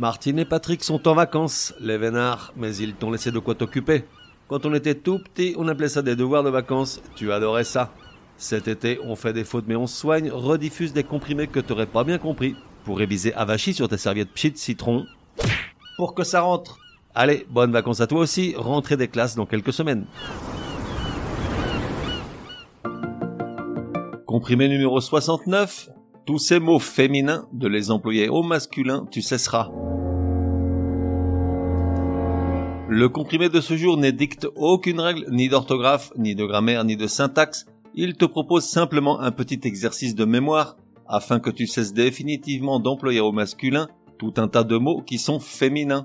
Martine et Patrick sont en vacances, les vénards, mais ils t'ont laissé de quoi t'occuper. Quand on était tout petit, on appelait ça des devoirs de vacances. Tu adorais ça. Cet été, on fait des fautes mais on soigne, rediffuse des comprimés que t'aurais pas bien compris. Pour réviser avachi sur tes serviettes pchit citron. Pour que ça rentre. Allez, bonnes vacances à toi aussi, rentrée des classes dans quelques semaines. Comprimé numéro 69. Tous ces mots féminins, de les employer au masculin, tu cesseras. Le comprimé de ce jour n'édicte aucune règle, ni d'orthographe, ni de grammaire, ni de syntaxe. Il te propose simplement un petit exercice de mémoire afin que tu cesses définitivement d'employer au masculin tout un tas de mots qui sont féminins.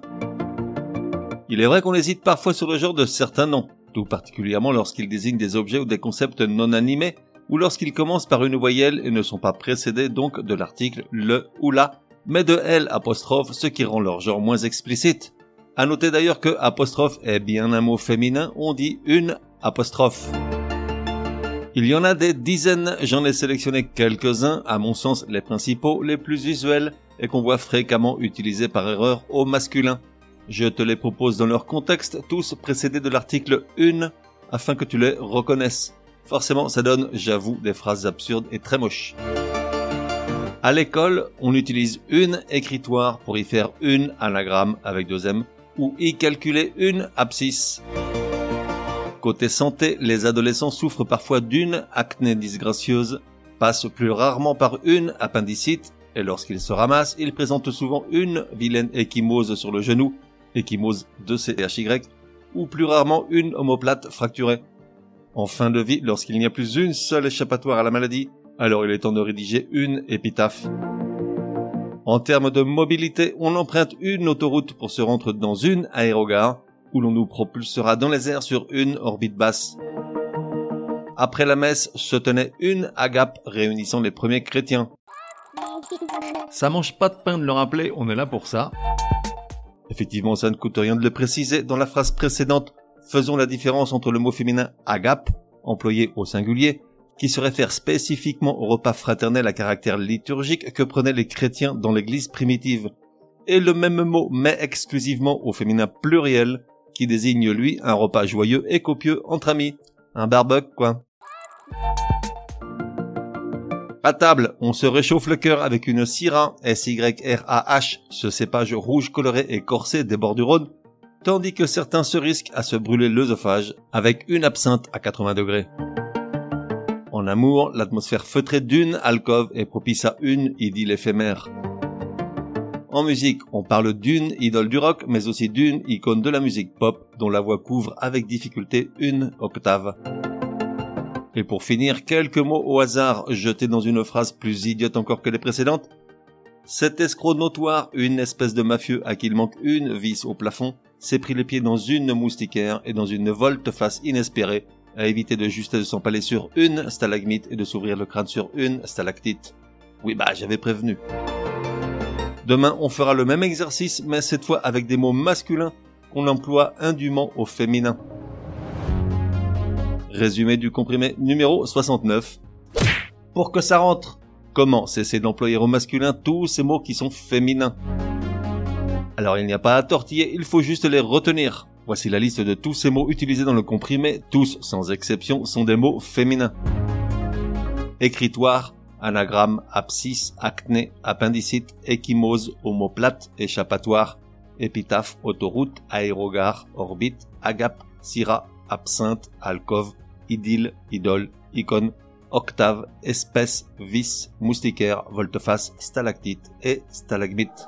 Il est vrai qu'on hésite parfois sur le genre de certains noms, tout particulièrement lorsqu'ils désignent des objets ou des concepts non animés, ou lorsqu'ils commencent par une voyelle et ne sont pas précédés donc de l'article le ou la, mais de L apostrophe, ce qui rend leur genre moins explicite. À noter d'ailleurs que apostrophe est bien un mot féminin, on dit une apostrophe. Il y en a des dizaines, j'en ai sélectionné quelques-uns, à mon sens les principaux, les plus visuels, et qu'on voit fréquemment utilisés par erreur au masculin. Je te les propose dans leur contexte, tous précédés de l'article une, afin que tu les reconnaisses. Forcément, ça donne, j'avoue, des phrases absurdes et très moches. À l'école, on utilise une écritoire pour y faire une anagramme avec deux M ou y calculer une abscisse. Côté santé, les adolescents souffrent parfois d'une acné disgracieuse, passent plus rarement par une appendicite, et lorsqu'ils se ramassent, ils présentent souvent une vilaine échymose sur le genou, échymose de CHY, ou plus rarement une omoplate fracturée. En fin de vie, lorsqu'il n'y a plus une seule échappatoire à la maladie, alors il est temps de rédiger une épitaphe. En termes de mobilité, on emprunte une autoroute pour se rendre dans une aérogare, où l'on nous propulsera dans les airs sur une orbite basse. Après la messe se tenait une agape réunissant les premiers chrétiens. Ça mange pas de pain de le rappeler, on est là pour ça. Effectivement, ça ne coûte rien de le préciser. Dans la phrase précédente, faisons la différence entre le mot féminin agape, employé au singulier, qui se réfère spécifiquement au repas fraternel à caractère liturgique que prenaient les chrétiens dans l'église primitive, et le même mot mais exclusivement au féminin pluriel, qui désigne lui un repas joyeux et copieux entre amis. Un barbecue, quoi. À table, on se réchauffe le cœur avec une Syrah, S-Y-R-A-H, ce cépage rouge coloré et corsé des bords du Rhône, tandis que certains se risquent à se brûler l'œsophage avec une absinthe à 80 degrés. En amour, l'atmosphère feutrée d'une alcôve est propice à une idylle éphémère. En musique, on parle d'une idole du rock, mais aussi d'une icône de la musique pop dont la voix couvre avec difficulté une octave. Et pour finir, quelques mots au hasard jetés dans une phrase plus idiote encore que les précédentes. Cet escroc notoire, une espèce de mafieux à qui il manque une vis au plafond, s'est pris les pieds dans une moustiquaire et dans une volte-face inespérée à éviter de juste de s'empaler sur une stalagmite et de s'ouvrir le crâne sur une stalactite. Oui, bah, j'avais prévenu. Demain, on fera le même exercice, mais cette fois avec des mots masculins qu'on emploie indûment au féminin. Résumé du comprimé numéro 69. Pour que ça rentre, comment cesser d'employer au masculin tous ces mots qui sont féminins? Alors il n'y a pas à tortiller, il faut juste les retenir. Voici la liste de tous ces mots utilisés dans le comprimé, tous sans exception sont des mots féminins. Écritoire, anagramme, abscisse, acné, appendicite, échymose, homoplate, échappatoire, épitaphe, autoroute, aérogare, orbite, agape, syrah, absinthe, alcove, idylle, idole, icône, octave, espèce, vis, moustiquaire, volte-face, stalactite et stalagmite.